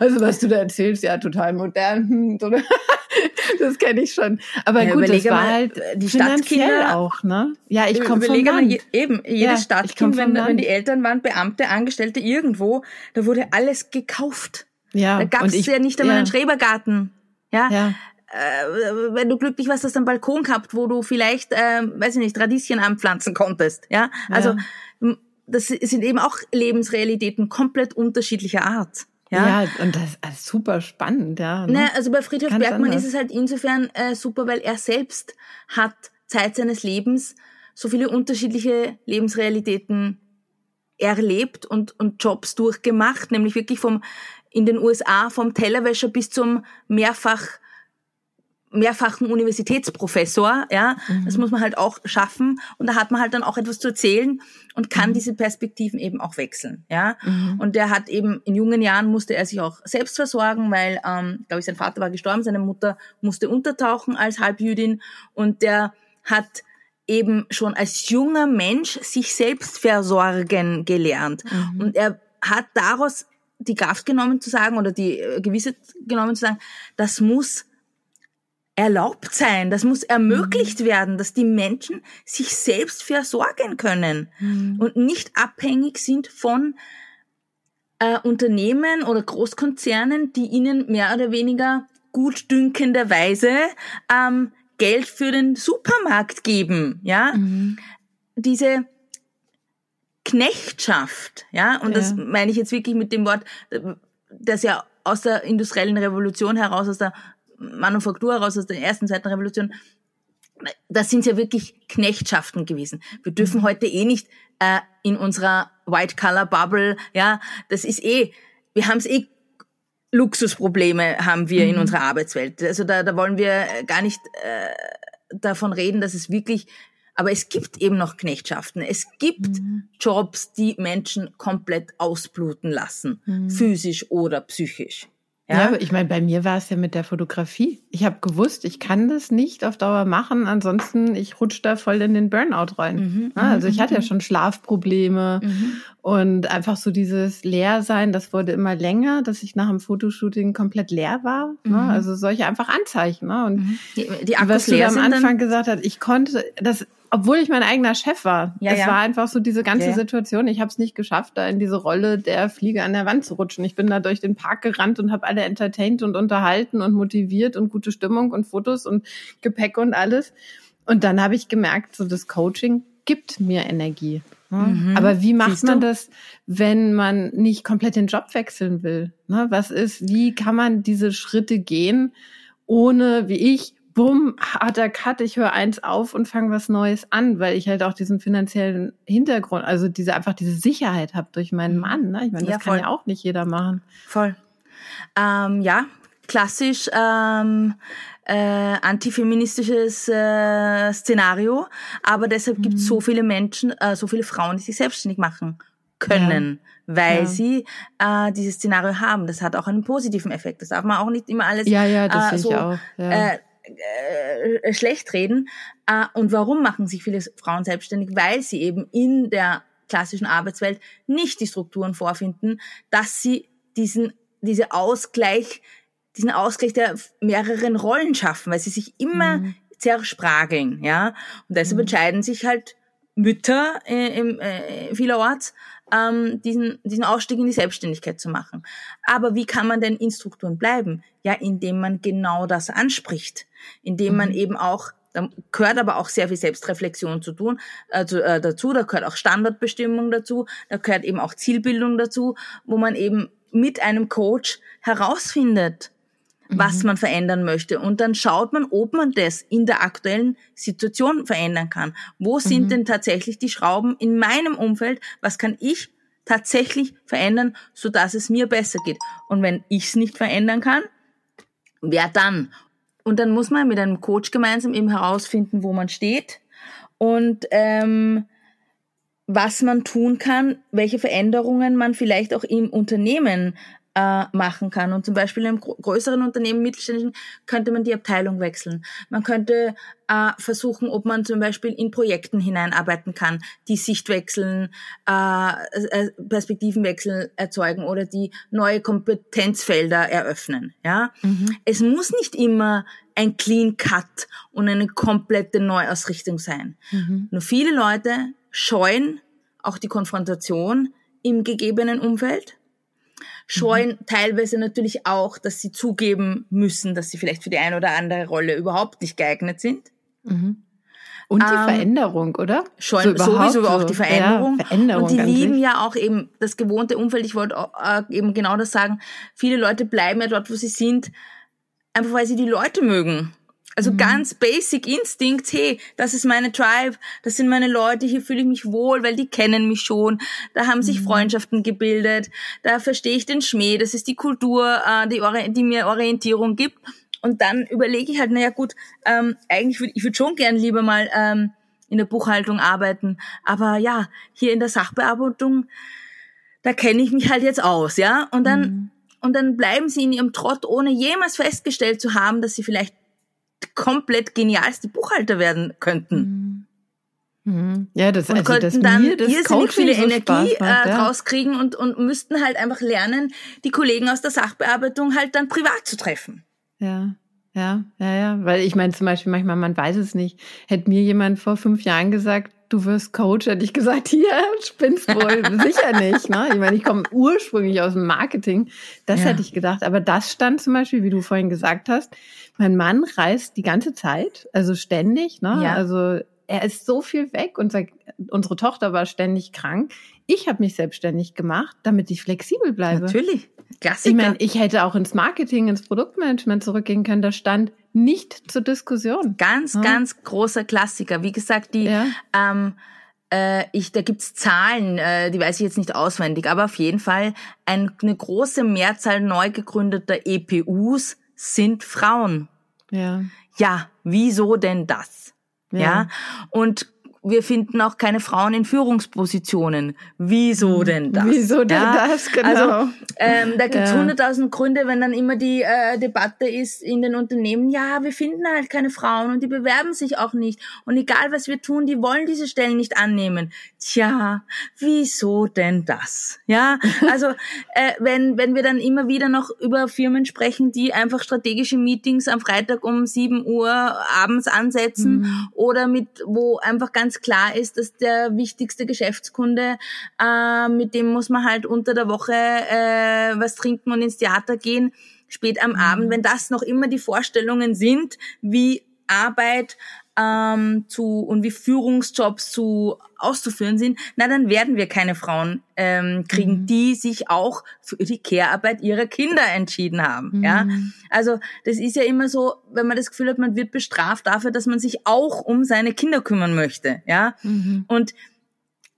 Also was du da erzählst, ja, total modern. hm, so, das kenne ich schon. Aber Ja, gut, das war mal, halt die finanziell Stadtkinder- auch, ne? Ja, ich komme vom Land. je- eben, Ja, jedes ich komm Stadtkind, wenn, wenn die Eltern waren Beamte, Angestellte irgendwo, da wurde alles gekauft. Ja, Da gab es ja nicht einmal ja, einen Schrebergarten. Ja, Ja, äh, wenn du glücklich warst, hast du einen Balkon gehabt, wo du vielleicht, äh, weiß ich nicht, Radieschen anpflanzen konntest. Ja, also Ja. das sind eben auch Lebensrealitäten komplett unterschiedlicher Art. Ja, ja. und das ist super spannend, ja. Ne? Ne, also bei Friedhof Ganz Bergmann anders. ist es halt insofern äh, super, weil er selbst hat Zeit seines Lebens so viele unterschiedliche Lebensrealitäten erlebt und, und Jobs durchgemacht, nämlich wirklich vom in den USA vom Tellerwäscher bis zum mehrfach mehrfachen Universitätsprofessor, ja, das muss man halt auch schaffen. Und da hat man halt dann auch etwas zu erzählen und kann diese Perspektiven eben auch wechseln, ja. Und der hat eben in jungen Jahren musste er sich auch selbst versorgen, weil, ähm, glaube ich, sein Vater war gestorben, seine Mutter musste untertauchen als Halbjüdin. Und der hat eben schon als junger Mensch sich selbst versorgen gelernt. Und er hat daraus die Kraft genommen zu sagen oder die äh, Gewissheit genommen zu sagen, das muss erlaubt sein, das muss ermöglicht werden, dass die Menschen sich selbst versorgen können und nicht abhängig sind von äh, Unternehmen oder Großkonzernen, die ihnen mehr oder weniger gutdünkenderweise ähm, Geld für den Supermarkt geben, ja. Diese Knechtschaft, ja, und das Ja. meine ich jetzt wirklich mit dem Wort, das ja aus der industriellen Revolution heraus, aus der Manufaktur heraus, aus der ersten, zweiten Revolution, das sind ja wirklich Knechtschaften gewesen. Wir dürfen heute eh nicht äh, in unserer White-Color-Bubble, ja, das ist eh, wir haben es eh Luxusprobleme haben wir in unserer Arbeitswelt. Also da, da wollen wir gar nicht äh, davon reden, dass es wirklich, aber es gibt eben noch Knechtschaften. Es gibt Jobs, die Menschen komplett ausbluten lassen, physisch oder psychisch. Ja, Ja, aber ich meine, bei mir war es ja mit der Fotografie. Ich habe gewusst, ich kann das nicht auf Dauer machen, ansonsten ich rutsche da voll in den Burnout rein. Mhm, also ich hatte ja schon Schlafprobleme und einfach so dieses Leersein, das wurde immer länger, dass ich nach dem Fotoshooting komplett leer war. Ne? Also solche einfach Anzeichen. Ne? Und die, die was du am Anfang gesagt hast, ich konnte das, obwohl ich mein eigener Chef war. Ja, es ja. war einfach so diese ganze Ja. Situation. Ich habe es nicht geschafft, da in diese Rolle der Fliege an der Wand zu rutschen. Ich bin da durch den Park gerannt und habe alle entertained und unterhalten und motiviert und gute Stimmung und Fotos und Gepäck und alles. Und dann habe ich gemerkt, so das Coaching gibt mir Energie. Mhm. Aber wie macht man das, wenn man nicht komplett den Job wechseln will? Ne? Was ist, wie kann man diese Schritte gehen, ohne, wie ich, bumm, harter Cut, ich höre eins auf und fange was Neues an, weil ich halt auch diesen finanziellen Hintergrund, also diese einfach diese Sicherheit habe durch meinen mhm. Mann. Ne? Ich meine, das ja, kann ja auch nicht jeder machen. Voll. Ähm, ja, klassisch ähm, äh, antifeministisches äh, Szenario, aber deshalb mhm. gibt es so viele Menschen, äh, so viele Frauen, die sich selbstständig machen können. Ja weil ja. sie äh, dieses Szenario haben. Das hat auch einen positiven Effekt. Das darf man auch nicht immer alles ja, ja, das äh, so ich auch. Ja. Äh, äh, schlecht reden. Äh, und warum machen sich viele Frauen selbstständig? Weil sie eben in der klassischen Arbeitswelt nicht die Strukturen vorfinden, dass sie diesen, diese Ausgleich diesen Ausgleich der mehreren Rollen schaffen, weil sie sich immer mhm. zersprageln, ja. Und deshalb mhm. entscheiden sich halt Mütter äh, im, äh, vielerorts, ähm, diesen, diesen Ausstieg in die Selbstständigkeit zu machen. Aber wie kann man denn in Strukturen bleiben? Ja, indem man genau das anspricht, indem mhm. man eben auch da gehört aber auch sehr viel Selbstreflexion zu tun, also, äh, dazu, da gehört auch Standardbestimmung dazu, da gehört eben auch Zielbildung dazu, wo man eben mit einem Coach herausfindet, was mhm. man verändern möchte. Und dann schaut man, ob man das in der aktuellen Situation verändern kann. Wo sind mhm. denn tatsächlich die Schrauben in meinem Umfeld? Was kann ich tatsächlich verändern, so dass es mir besser geht? Und wenn ich es nicht verändern kann, wer dann? Und dann muss man mit einem Coach gemeinsam eben herausfinden, wo man steht und ähm, was man tun kann, welche Veränderungen man vielleicht auch im Unternehmen äh, machen kann. Und zum Beispiel in einem größeren Unternehmen, mittelständischen, könnte man die Abteilung wechseln. Man könnte äh, versuchen, ob man zum Beispiel in Projekten hineinarbeiten kann, die Sicht wechseln, äh, äh, Perspektivenwechsel erzeugen oder die neue Kompetenzfelder eröffnen. Ja, mhm. es muss nicht immer ein Clean Cut und eine komplette Neuausrichtung sein. Mhm. Nur viele Leute scheuen auch die Konfrontation im gegebenen Umfeld scheuen mhm. teilweise natürlich auch, dass sie zugeben müssen, dass sie vielleicht für die eine oder andere Rolle überhaupt nicht geeignet sind. Mhm. Und die ähm, Veränderung, oder? Schon, so sowieso auch die Veränderung. Ja, Veränderung. Und die lieben ja auch eben das gewohnte Umfeld. Ich wollte äh, eben genau das sagen. Viele Leute bleiben ja dort, wo sie sind, einfach weil sie die Leute mögen. Also mhm. ganz basic Instinct, hey, das ist meine Tribe, das sind meine Leute, hier fühle ich mich wohl, weil die kennen mich schon, da haben sich mhm. Freundschaften gebildet, da verstehe ich den Schmäh, das ist die Kultur, äh, die, die mir Orientierung gibt. Und dann überlege ich halt, naja gut, ähm, eigentlich würde ich würde schon gern lieber mal ähm, in der Buchhaltung arbeiten, aber ja, hier in der Sachbearbeitung, da kenne ich mich halt jetzt aus, ja. Und dann mhm. und dann bleiben sie in ihrem Trott, ohne jemals festgestellt zu haben, dass sie vielleicht komplett genialste Buchhalter werden könnten. Mhm. Ja, das, und also, könnten dann irrsinnig viele so Energie macht, äh, ja. draus kriegen und, und müssten halt einfach lernen, die Kollegen aus der Sachbearbeitung halt dann privat zu treffen. Ja. Ja, ja, ja, weil ich meine zum Beispiel manchmal, man weiß es nicht. Hätte mir jemand vor fünf Jahren gesagt, du wirst Coach, hätte ich gesagt, hier, spinnst wohl, sicher nicht. Ne? Ich meine, ich komme ursprünglich aus dem Marketing, das ja. hätte ich gedacht. Aber das stand zum Beispiel, wie du vorhin gesagt hast, mein Mann reist die ganze Zeit, also ständig. Ne? Ja. Also er ist so viel weg. Unser, unsere Tochter war ständig krank. Ich habe mich selbstständig gemacht, damit ich flexibel bleibe. Natürlich. Klassiker. Ich meine, ich hätte auch ins Marketing, ins Produktmanagement zurückgehen können. Da stand nicht zur Diskussion. Ganz, ja. ganz großer Klassiker. Wie gesagt, die ja. ähm, äh, ich, da gibt's Zahlen, äh, die weiß ich jetzt nicht auswendig, aber auf jeden Fall ein, eine große Mehrzahl neu gegründeter EPUs sind Frauen. Ja. Ja, wieso denn das? Ja. ja. Und wir finden auch keine Frauen in Führungspositionen. Wieso hm. denn das? Wieso denn ja? das, genau. Also, ähm, da gibt's hunderttausend ja. Gründe, wenn dann immer die äh, Debatte ist in den Unternehmen, ja, wir finden halt keine Frauen und die bewerben sich auch nicht. Und egal, was wir tun, die wollen diese Stellen nicht annehmen. Tja, wieso denn das? Ja, also äh, wenn, wenn wir dann immer wieder noch über Firmen sprechen, die einfach strategische Meetings am Freitag um sieben Uhr abends ansetzen mhm. oder mit, wo einfach ganz ganz klar ist, dass der wichtigste Geschäftskunde, äh, mit dem muss man halt unter der Woche äh, was trinken und ins Theater gehen, spät am mhm. Abend, wenn das noch immer die Vorstellungen sind, wie Arbeit ähm, zu und wie Führungsjobs zu auszuführen sind, na dann werden wir keine Frauen ähm, kriegen, mhm. die sich auch für die Care-Arbeit ihrer Kinder entschieden haben. Mhm. Ja, also das ist ja immer so, wenn man das Gefühl hat, man wird bestraft dafür, dass man sich auch um seine Kinder kümmern möchte. Ja, mhm. und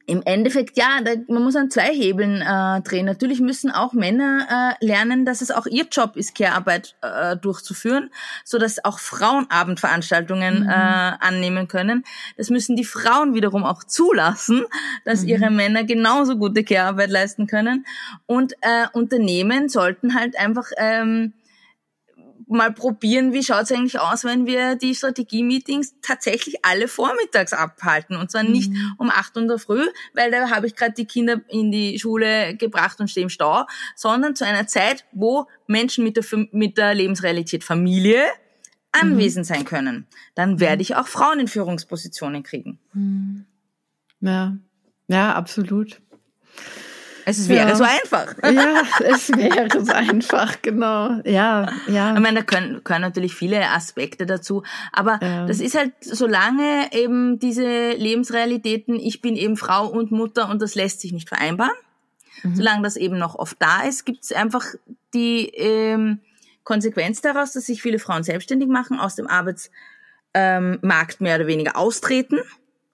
im Endeffekt, ja, da, man muss an zwei Hebeln äh, drehen. Natürlich müssen auch Männer äh, lernen, dass es auch ihr Job ist, Care-Arbeit äh, durchzuführen, so dass auch Frauen Abendveranstaltungen mhm. äh, annehmen können. Das müssen die Frauen wiederum auch zulassen, dass mhm. ihre Männer genauso gute Care-Arbeit leisten können. Und äh, Unternehmen sollten halt einfach ähm, mal probieren, wie schaut's eigentlich aus, wenn wir die Strategie-Meetings tatsächlich alle vormittags abhalten. Und zwar nicht mhm. um acht Uhr in der Früh, weil da habe ich gerade die Kinder in die Schule gebracht und stehe im Stau, sondern zu einer Zeit, wo Menschen mit der, mit der Lebensrealität Familie anwesend mhm. sein können. Dann werde ich auch Frauen in Führungspositionen kriegen. Mhm. Ja, ja, absolut. Es wäre ja. so einfach. Ja, es wäre so einfach, genau. Ja, ja. Ich meine, da können, können natürlich viele Aspekte dazu. Aber ja. das ist halt, solange eben diese Lebensrealitäten, ich bin eben Frau und Mutter und das lässt sich nicht vereinbaren, mhm. solange das eben noch oft da ist, gibt es einfach die ähm, Konsequenz daraus, dass sich viele Frauen selbstständig machen, aus dem Arbeitsmarkt ähm, mehr oder weniger austreten.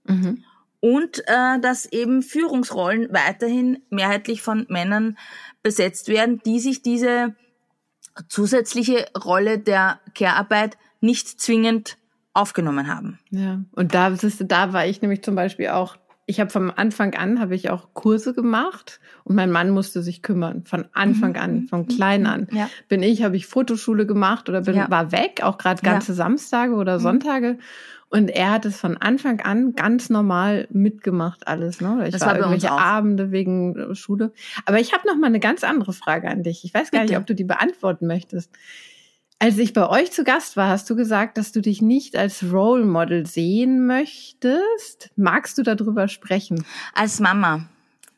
Mhm und äh, dass eben Führungsrollen weiterhin mehrheitlich von Männern besetzt werden, die sich diese zusätzliche Rolle der Care-Arbeit nicht zwingend aufgenommen haben. Ja, und da, da war ich nämlich zum Beispiel auch, ich habe vom Anfang an, habe ich auch Kurse gemacht und mein Mann musste sich kümmern, von Anfang an, mhm. von klein an. Ja. Bin ich, habe ich Fotoschule gemacht oder bin, ja. war weg, auch gerade ganze ja. Samstage oder mhm. Sonntage. Und er hat es von Anfang an ganz normal mitgemacht, alles. Ne? Ich das war, war irgendwelche Abende wegen Schule. Aber ich habe noch mal eine ganz andere Frage an dich. Ich weiß gar Bitte. nicht, ob du die beantworten möchtest. Als ich bei euch zu Gast war, hast du gesagt, dass du dich nicht als Role Model sehen möchtest. Magst du darüber sprechen? Als Mama.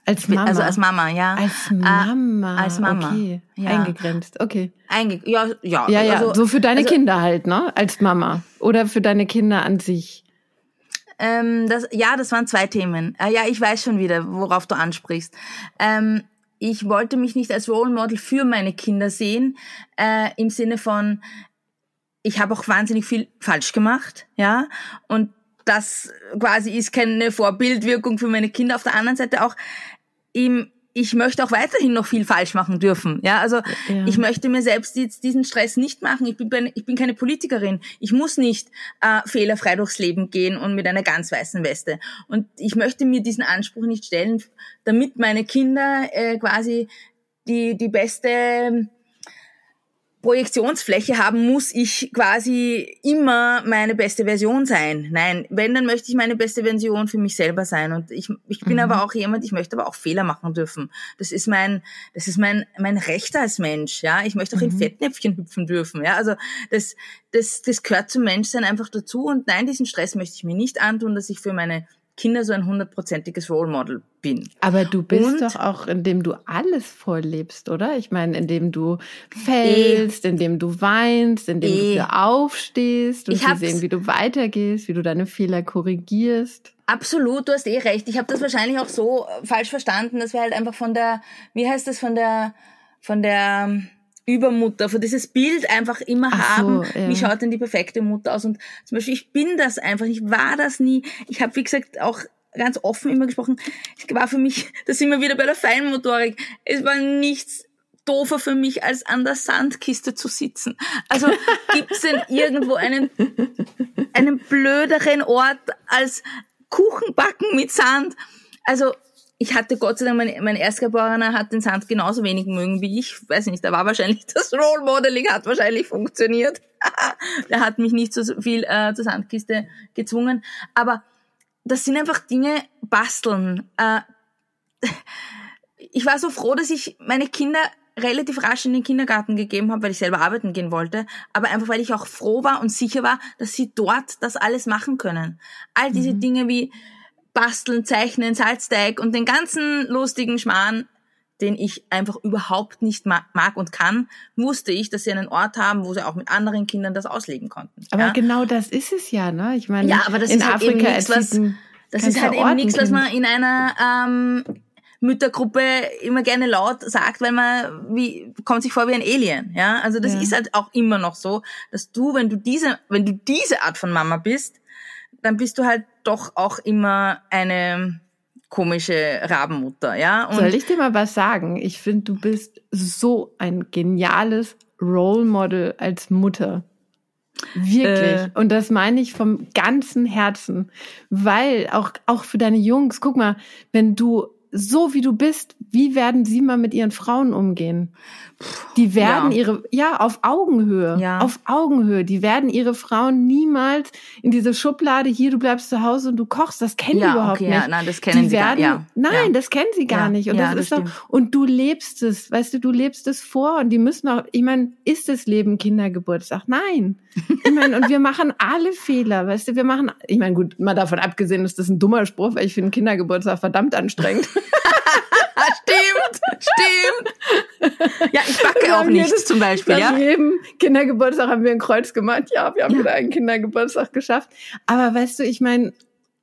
Als Mama. Also als Mama, ja. Als äh, Mama. Als Mama. Okay. Ja. Eingegrenzt. Okay. Einge ja, ja. Ja, ja. Also, so für deine also, Kinder halt, ne? Als Mama. Oder für deine Kinder an sich. Ähm, das, ja, das waren zwei Themen. Äh, ja, ich weiß schon wieder, worauf du ansprichst. Ähm, ich wollte mich nicht als Role Model für meine Kinder sehen, äh, im Sinne von, ich habe auch wahnsinnig viel falsch gemacht, ja, und das quasi ist keine Vorbildwirkung für meine Kinder. Auf der anderen Seite auch, ihm, ich möchte auch weiterhin noch viel falsch machen dürfen. Ja, also ja. ich möchte mir selbst jetzt diesen Stress nicht machen. Ich bin, ich bin keine Politikerin. Ich muss nicht äh, fehlerfrei durchs Leben gehen und mit einer ganz weißen Weste. Und ich möchte mir diesen Anspruch nicht stellen, damit meine Kinder äh, quasi die, die beste Projektionsfläche haben, muss ich quasi immer meine beste Version sein. Nein, wenn, dann möchte ich meine beste Version für mich selber sein. Und ich, ich bin mhm. aber auch jemand, ich möchte aber auch Fehler machen dürfen. Das ist mein, das ist mein, mein Recht als Mensch, ja. Ich möchte auch mhm. in Fettnäpfchen hüpfen dürfen, ja. Also, das, das, das gehört zum Menschsein einfach dazu. Und nein, diesen Stress möchte ich mir nicht antun, dass ich für meine Kinder so ein hundertprozentiges Role Model bin. Aber du bist und, doch auch, indem du alles vorlebst, oder? Ich meine, indem du fällst, eh, indem du weinst, indem eh, du wieder aufstehst und sie sehen, wie du weitergehst, wie du deine Fehler korrigierst. Absolut, du hast eh recht. Ich habe das wahrscheinlich auch so falsch verstanden, dass wir halt einfach von der, wie heißt das, von der, von der Übermutter, von dieses Bild einfach immer Ach haben, so, ja. wie schaut denn die perfekte Mutter aus? Und zum Beispiel, ich bin das einfach, ich war das nie. Ich habe, wie gesagt, auch ganz offen immer gesprochen, es war für mich, das sind wir wieder bei der Feinmotorik, es war nichts doofer für mich, als an der Sandkiste zu sitzen. Also gibt's denn irgendwo einen, einen blöderen Ort als Kuchenbacken mit Sand? Also ich hatte Gott sei Dank, mein, mein Erstgeborener hat den Sand genauso wenig mögen wie ich. Weiß nicht, da war wahrscheinlich das Role Modeling hat wahrscheinlich funktioniert. Der hat mich nicht so viel äh, zur Sandkiste gezwungen. Aber das sind einfach Dinge, basteln. Äh, ich war so froh, dass ich meine Kinder relativ rasch in den Kindergarten gegeben habe, weil ich selber arbeiten gehen wollte, aber einfach weil ich auch froh war und sicher war, dass sie dort das alles machen können. All diese mhm. Dinge wie basteln, zeichnen, Salzteig und den ganzen lustigen Schmarrn, den ich einfach überhaupt nicht mag, und kann, wusste ich, dass sie einen Ort haben, wo sie auch mit anderen Kindern das ausleben konnten. Aber ja? genau das ist es ja, ne? Ich meine, ja, aber das in ist halt Afrika eben nichts, was, das ist halt eben nichts, was man in einer ähm, Müttergruppe immer gerne laut sagt, weil man wie kommt sich vor wie ein Alien, ja? Also das ja. ist halt auch immer noch so, dass du, wenn du diese, wenn du diese Art von Mama bist, dann bist du halt doch auch immer eine komische Rabenmutter, ja? Und Soll ich dir mal was sagen? Ich finde, du bist so ein geniales Role Model als Mutter. Wirklich. Äh. Und das meine ich vom ganzen Herzen. Weil auch, auch für deine Jungs, guck mal, wenn du so wie du bist, wie werden sie mal mit ihren Frauen umgehen? Die werden ja. ihre, ja, auf Augenhöhe, ja. auf Augenhöhe, die werden ihre Frauen niemals in diese Schublade, hier, du bleibst zu Hause und du kochst, das kennen ja, die überhaupt okay, nicht. Ja, nein, das kennen die sie werden, gar, ja. Nein, das kennen sie gar nicht. Und das, das ist doch, und du lebst es, weißt du, du lebst es vor und die müssen auch, ich meine, ist das Leben Kindergeburtstag? Nein. Ich meine, und wir machen alle Fehler, weißt du, wir machen, ich meine, gut, mal davon abgesehen, ist das ein dummer Spruch, weil ich finde Kindergeburtstag verdammt anstrengend. stimmt, stimmt. Ja, ich backe auch nicht zum Beispiel. Ja? jedem Kindergeburtstag haben wir ein Kreuz gemacht. Ja, wir haben ja. wieder einen Kindergeburtstag geschafft. Aber weißt du, ich meine,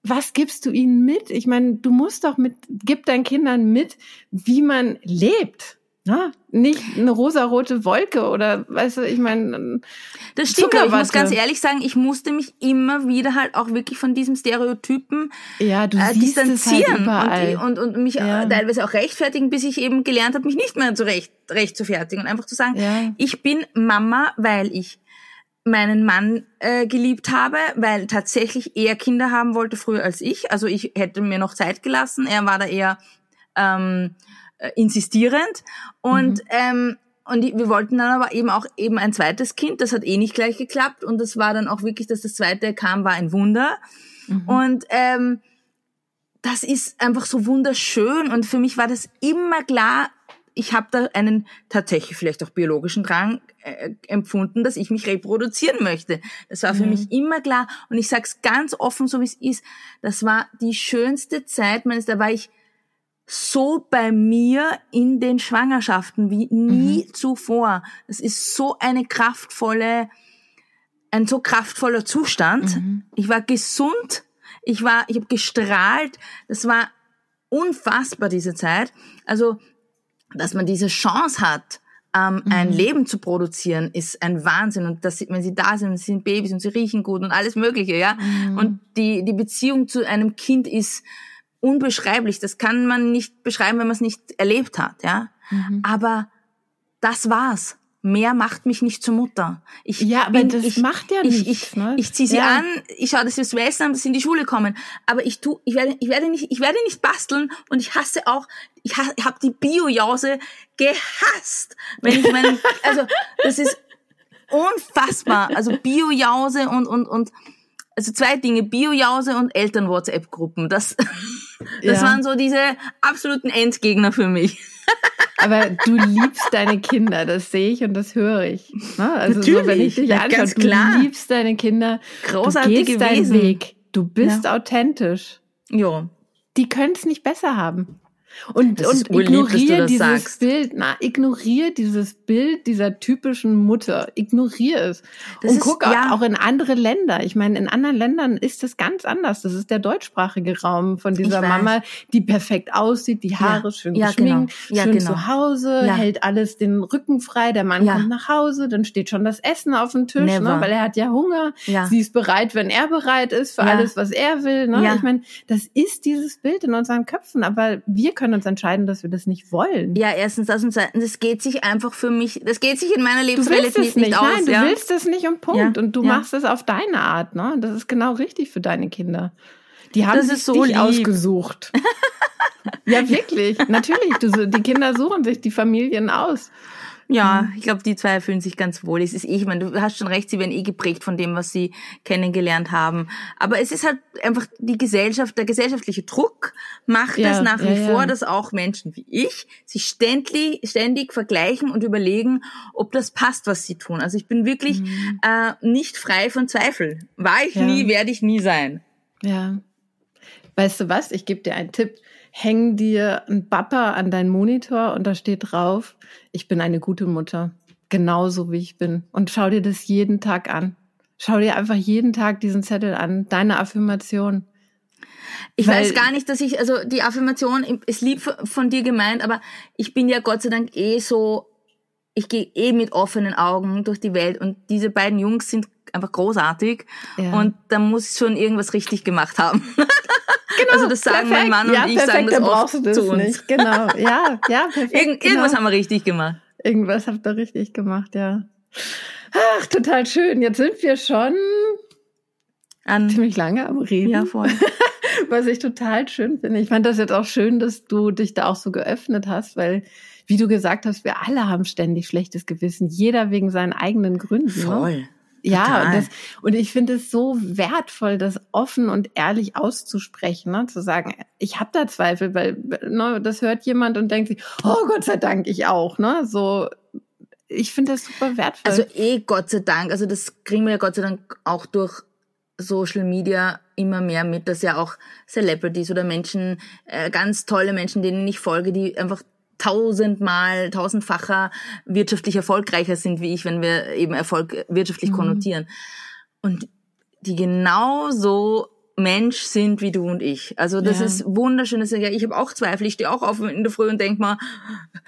was gibst du ihnen mit? Ich meine, du musst doch mit, gib deinen Kindern mit, wie man lebt. Na, nicht eine rosarote Wolke oder weißt du, ich meine. Das stimmt, aber ich muss ganz ehrlich sagen, ich musste mich immer wieder halt auch wirklich von diesem Stereotypen ja, du äh, distanzieren halt und, und, und mich ja. teilweise auch rechtfertigen, bis ich eben gelernt habe, mich nicht mehr zu recht, recht zu fertigen und einfach zu sagen, ja. ich bin Mama, weil ich meinen Mann äh, geliebt habe, weil tatsächlich er Kinder haben wollte früher als ich. Also ich hätte mir noch Zeit gelassen. Er war da eher ähm, äh, insistierend und mhm. ähm, und wir wollten dann aber eben auch eben ein zweites Kind. Das hat eh nicht gleich geklappt und das war dann auch wirklich, dass das zweite kam, war ein Wunder. Mhm. Und ähm, das ist einfach so wunderschön und für mich war das immer klar. Ich habe da einen tatsächlich vielleicht auch biologischen Drang äh, empfunden, dass ich mich reproduzieren möchte. Das war für mhm. mich immer klar und ich sag's ganz offen, so wie es ist. Das war die schönste Zeit meines. Da war ich so bei mir in den Schwangerschaften wie nie mhm. zuvor. Das ist so eine kraftvolle, ein so kraftvoller Zustand. Mhm. Ich war gesund, ich war, ich habe gestrahlt. Das war unfassbar diese Zeit. Also, dass man diese Chance hat, ähm, mhm. ein Leben zu produzieren, ist ein Wahnsinn. Und das, wenn sie da sind, sie sind Babys und sie riechen gut und alles Mögliche, ja. Mhm. Und die die Beziehung zu einem Kind ist unbeschreiblich. Das kann man nicht beschreiben, wenn man es nicht erlebt hat, ja. Mhm. Aber das war's. Mehr macht mich nicht zur Mutter. Ich ja, aber bin, das ich, macht ja nichts. Ich, ich, ne? ich ziehe sie ja. an, ich schaue, dass sie das Essen haben, dass sie in die Schule kommen. Aber ich tu, ich werde, ich werde nicht, ich werde nicht basteln und ich hasse auch, ich habe die Bio-Jause gehasst. Wenn ich meine, also das ist unfassbar. Also Bio-Jause und und und also zwei Dinge, Bio-Jause und Eltern-WhatsApp-Gruppen. Das, das ja. waren so diese absoluten Endgegner für mich. Aber du liebst deine Kinder, das sehe ich und das höre ich. Ne? Also Natürlich, so, wenn ich dich anschaue, du klar. liebst deine Kinder, Großartige du gehst deinen Weg, du bist ja. authentisch. Ja. Die können es nicht besser haben. Und, und ignoriere dieses sagst. Bild, na, ignoriere dieses Bild dieser typischen Mutter. Ignoriere es. Das und ist, guck ja. auch in andere Länder. Ich meine, in anderen Ländern ist das ganz anders. Das ist der deutschsprachige Raum von dieser Mama, die perfekt aussieht, die Haare ja. schön ja, geschminkt, genau. schön genau. zu Hause, hält alles den Rücken frei, der Mann kommt nach Hause, dann steht schon das Essen auf dem Tisch, ne, weil er hat ja Hunger. Sie ist bereit, wenn er bereit ist, für alles, was er will. Ne? Ich meine, das ist dieses Bild in unseren Köpfen, aber wir können uns entscheiden, dass wir das nicht wollen. Ja, erstens das und zweitens, das geht sich einfach für mich, das geht sich in meiner Lebensrealität nicht, nicht aus. Nein, ja? du willst es nicht und Punkt. Ja, und du ja. machst es auf deine Art, ne? Das ist genau richtig für deine Kinder. Die haben das sich so dich ausgesucht. ja, wirklich. Natürlich. Du, die Kinder suchen sich die Familien aus. Ja, mhm. ich glaube, die zwei fühlen sich ganz wohl. Es ist eh, ich meine, du hast schon recht, sie werden eh geprägt von dem, was sie kennengelernt haben. Aber es ist halt einfach die Gesellschaft, der gesellschaftliche Druck macht ja, es nach wie ja, vor, ja. dass auch Menschen wie ich sich ständig, ständig vergleichen und überlegen, ob das passt, was sie tun. Also ich bin wirklich mhm. äh, nicht frei von Zweifel. War ich nie, werde ich nie sein. Ja. Weißt du was? Ich gebe dir einen Tipp. Häng dir ein Bapper an deinen Monitor und da steht drauf, ich bin eine gute Mutter. Genauso wie ich bin. Und schau dir das jeden Tag an. Schau dir einfach jeden Tag diesen Zettel an. Deine Affirmation. Ich Weil, weiß gar nicht, dass ich, also die Affirmation ist lieb von dir gemeint, aber ich bin ja Gott sei Dank eh so, ich gehe eh mit offenen Augen durch die Welt und diese beiden Jungs sind einfach großartig ja. und da muss ich schon irgendwas richtig gemacht haben. Genau, also das sagen perfekt. mein Mann und ja, ich perfekt, sagen das oft das zu uns. Nicht. Genau, ja, ja, perfekt. Irgend, genau. Irgendwas haben wir richtig gemacht. Irgendwas habt ihr richtig gemacht, ja. Ach, total schön. Jetzt sind wir schon An, ziemlich lange am Reden. Ja, voll. Was ich total schön finde. Ich fand das jetzt auch schön, dass du dich da auch so geöffnet hast, weil, wie du gesagt hast, wir alle haben ständig schlechtes Gewissen. Jeder wegen seinen eigenen Gründen. Ne? Voll. Ne? Ja, und, das, und ich finde es so wertvoll, das offen und ehrlich auszusprechen, ne? zu sagen, ich habe da Zweifel, weil ne, das hört jemand und denkt sich, oh Gott sei Dank, ich auch. Ne? So, ich finde das super wertvoll. Also eh Gott sei Dank, also das kriegen wir ja Gott sei Dank auch durch Social Media immer mehr mit, dass ja auch Celebrities oder Menschen, äh, ganz tolle Menschen, denen ich folge, die einfach tausendmal, tausendfacher wirtschaftlich erfolgreicher sind wie ich, wenn wir eben Erfolg wirtschaftlich mhm. konnotieren. Und die genauso Mensch sind wie du und ich. Also das ja. ist wunderschön. ja, ich habe auch Zweifel. Ich stehe auch auf in der Früh und denk mal,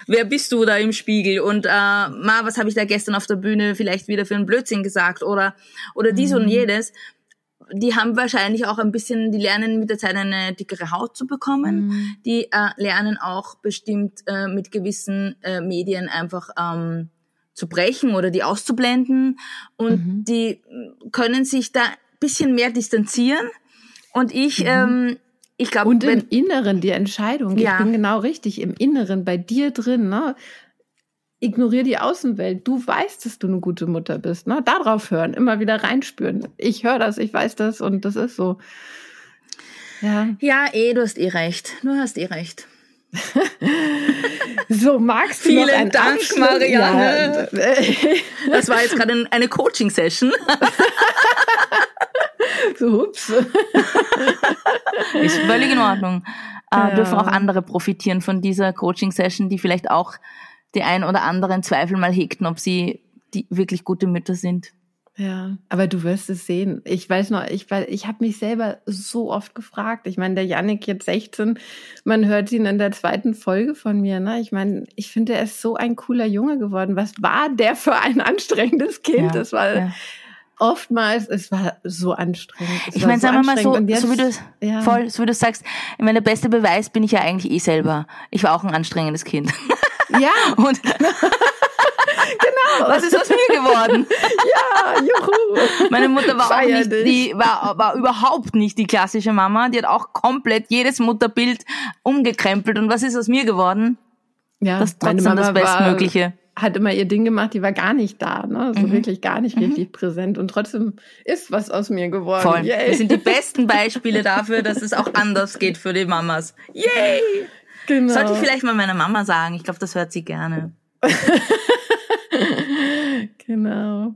wer bist du da im Spiegel? Und äh, ma, was habe ich da gestern auf der Bühne vielleicht wieder für einen Blödsinn gesagt? Oder oder dies mhm. und jedes die haben wahrscheinlich auch ein bisschen, die lernen mit der Zeit eine dickere Haut zu bekommen. Mhm. Die äh, lernen auch bestimmt äh, mit gewissen äh, Medien einfach ähm, zu brechen oder die auszublenden. Und mhm. die können sich da ein bisschen mehr distanzieren. Und ich, mhm. ähm, ich glaube, und im Inneren die Entscheidung. Ja. Ich bin genau richtig im Inneren bei dir drin. Ne? Ignoriere die Außenwelt. Du weißt, dass du eine gute Mutter bist. Ne? Darauf hören, immer wieder reinspüren. Ich höre das, ich weiß das und das ist so. Ja. ja, eh, du hast eh recht. Du hast eh recht. so, magst du Vielen noch einen Dank, Abschluss? Marianne. Ja. das war jetzt gerade eine Coaching-Session. so, ups. Ist völlig in Ordnung. Äh, ja. Dürfen auch andere profitieren von dieser Coaching-Session, die vielleicht auch die ein oder anderen Zweifel mal hegten, ob sie die wirklich gute Mütter sind. Ja, aber du wirst es sehen. Ich weiß noch, ich, ich habe mich selber so oft gefragt. Ich meine, der Yannick jetzt 16, man hört ihn in der zweiten Folge von mir. Ne? Ich meine, ich finde, er ist so ein cooler Junge geworden. Was war der für ein anstrengendes Kind? Ja, das war ja. oftmals, es war so anstrengend. Es ich meine, so sagen wir mal so, jetzt, so wie du ja. voll, so wie du sagst, ich meine, der beste Beweis bin ich ja eigentlich eh selber. Ich war auch ein anstrengendes Kind. Ja. Und genau. Was ist aus mir geworden? ja, juhu. Meine Mutter war Feier auch nicht die, war, war überhaupt nicht die klassische Mama. Die hat auch komplett jedes Mutterbild umgekrempelt. Und was ist aus mir geworden? Ja, das ist trotzdem das Bestmögliche. War, hat immer ihr Ding gemacht, die war gar nicht da, ne? So mhm. wirklich gar nicht mhm. richtig präsent. Und trotzdem ist was aus mir geworden. Voll. Yay. Wir sind die besten Beispiele dafür, dass es auch anders geht für die Mamas. Yay! Genau. Sollte ich vielleicht mal meiner Mama sagen. Ich glaube, das hört sie gerne. genau.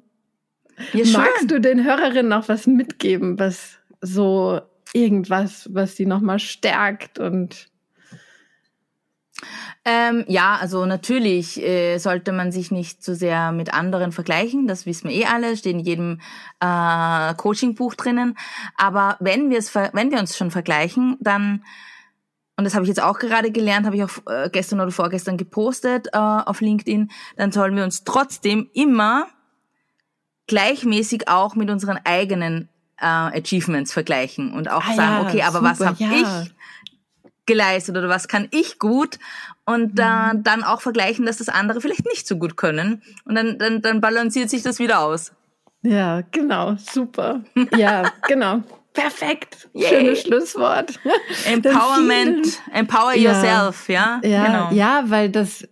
Ja, Magst du den Hörerinnen noch was mitgeben, was so irgendwas, was sie nochmal stärkt und ähm, ja, also natürlich äh, sollte man sich nicht zu so sehr mit anderen vergleichen. Das wissen wir eh alle, steht in jedem äh, Coaching-Buch drinnen. Aber wenn wir es, wenn wir uns schon vergleichen, dann und das habe ich jetzt auch gerade gelernt, habe ich auch äh, gestern oder vorgestern gepostet äh, auf LinkedIn, dann sollen wir uns trotzdem immer gleichmäßig auch mit unseren eigenen äh, Achievements vergleichen und auch ah, sagen, ja, okay, aber super, was habe ja. ich geleistet oder was kann ich gut und äh, mhm. dann auch vergleichen, dass das andere vielleicht nicht so gut können und dann, dann, dann balanciert sich das wieder aus. Ja, genau, super. Ja, genau. Perfekt. Yay. Schönes Schlusswort. Empowerment, empower ja, yourself, ja? Ja, genau. ja, weil das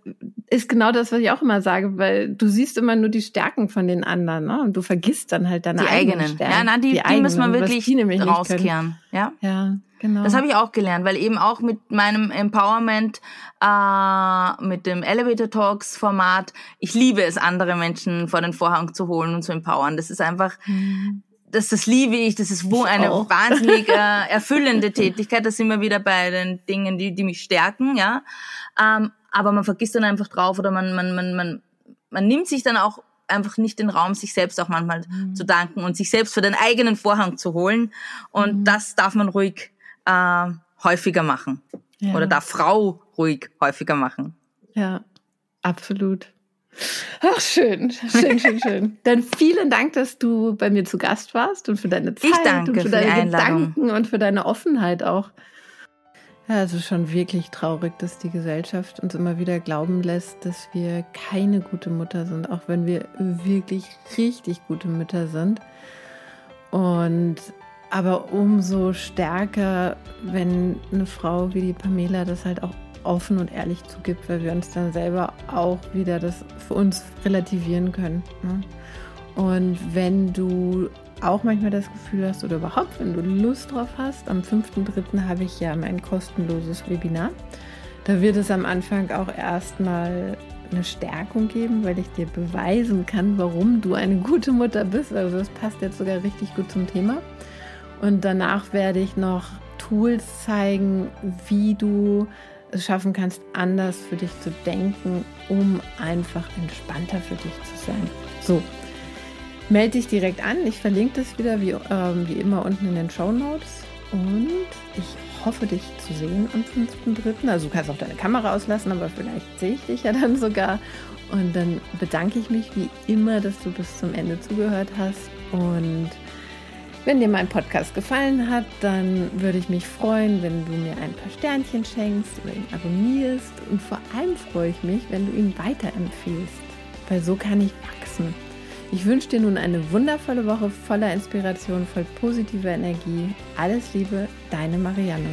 ist genau das, was ich auch immer sage, weil du siehst immer nur die Stärken von den anderen, ne? Und du vergisst dann halt deine die eigenen. eigenen. Stärken. Ja, nein, die, die, die eigenen, müssen wir wirklich rauskehren. Ja? Ja, genau. Das habe ich auch gelernt, weil eben auch mit meinem Empowerment, äh, mit dem Elevator Talks Format, ich liebe es, andere Menschen vor den Vorhang zu holen und zu empowern. Das ist einfach, mhm das, das liebe ich, das ist wo eine oh. wahnsinnig äh, erfüllende Tätigkeit. Da sind wir wieder bei den Dingen, die, die mich stärken, ja. Ähm, aber man vergisst dann einfach drauf oder man, man, man, man, man nimmt sich dann auch einfach nicht den Raum, sich selbst auch manchmal mhm. zu danken und sich selbst für den eigenen Vorhang zu holen. Und mhm. das darf man ruhig äh, häufiger machen. Ja. Oder darf Frau ruhig häufiger machen. Ja, absolut. Ach, schön, schön, schön, schön. Dann vielen Dank, dass du bei mir zu Gast warst und für deine Zeit ich danke und für, für deine Gedanken und für deine Offenheit auch. Ja, es ist schon wirklich traurig, dass die Gesellschaft uns immer wieder glauben lässt, dass wir keine gute Mutter sind, auch wenn wir wirklich richtig gute Mütter sind. Und aber umso stärker, wenn eine Frau wie die Pamela das halt auch offen und ehrlich zugibt, weil wir uns dann selber auch wieder das für uns relativieren können. Ne? Und wenn du auch manchmal das Gefühl hast oder überhaupt, wenn du Lust drauf hast, am 5.3. habe ich ja mein kostenloses Webinar. Da wird es am Anfang auch erstmal eine Stärkung geben, weil ich dir beweisen kann, warum du eine gute Mutter bist. Also das passt jetzt sogar richtig gut zum Thema. Und danach werde ich noch Tools zeigen, wie du es schaffen kannst, anders für dich zu denken, um einfach entspannter für dich zu sein. So, melde dich direkt an. Ich verlinke das wieder wie, ähm, wie immer unten in den Show Notes. Und ich hoffe, dich zu sehen am 5.3. Also du kannst auch deine Kamera auslassen, aber vielleicht sehe ich dich ja dann sogar. Und dann bedanke ich mich wie immer, dass du bis zum Ende zugehört hast. Und wenn dir mein Podcast gefallen hat, dann würde ich mich freuen, wenn du mir ein paar Sternchen schenkst oder ihn abonnierst. Und vor allem freue ich mich, wenn du ihn weiterempfiehlst, weil so kann ich wachsen. Ich wünsche dir nun eine wundervolle Woche voller Inspiration, voll positiver Energie. Alles Liebe, deine Marianne.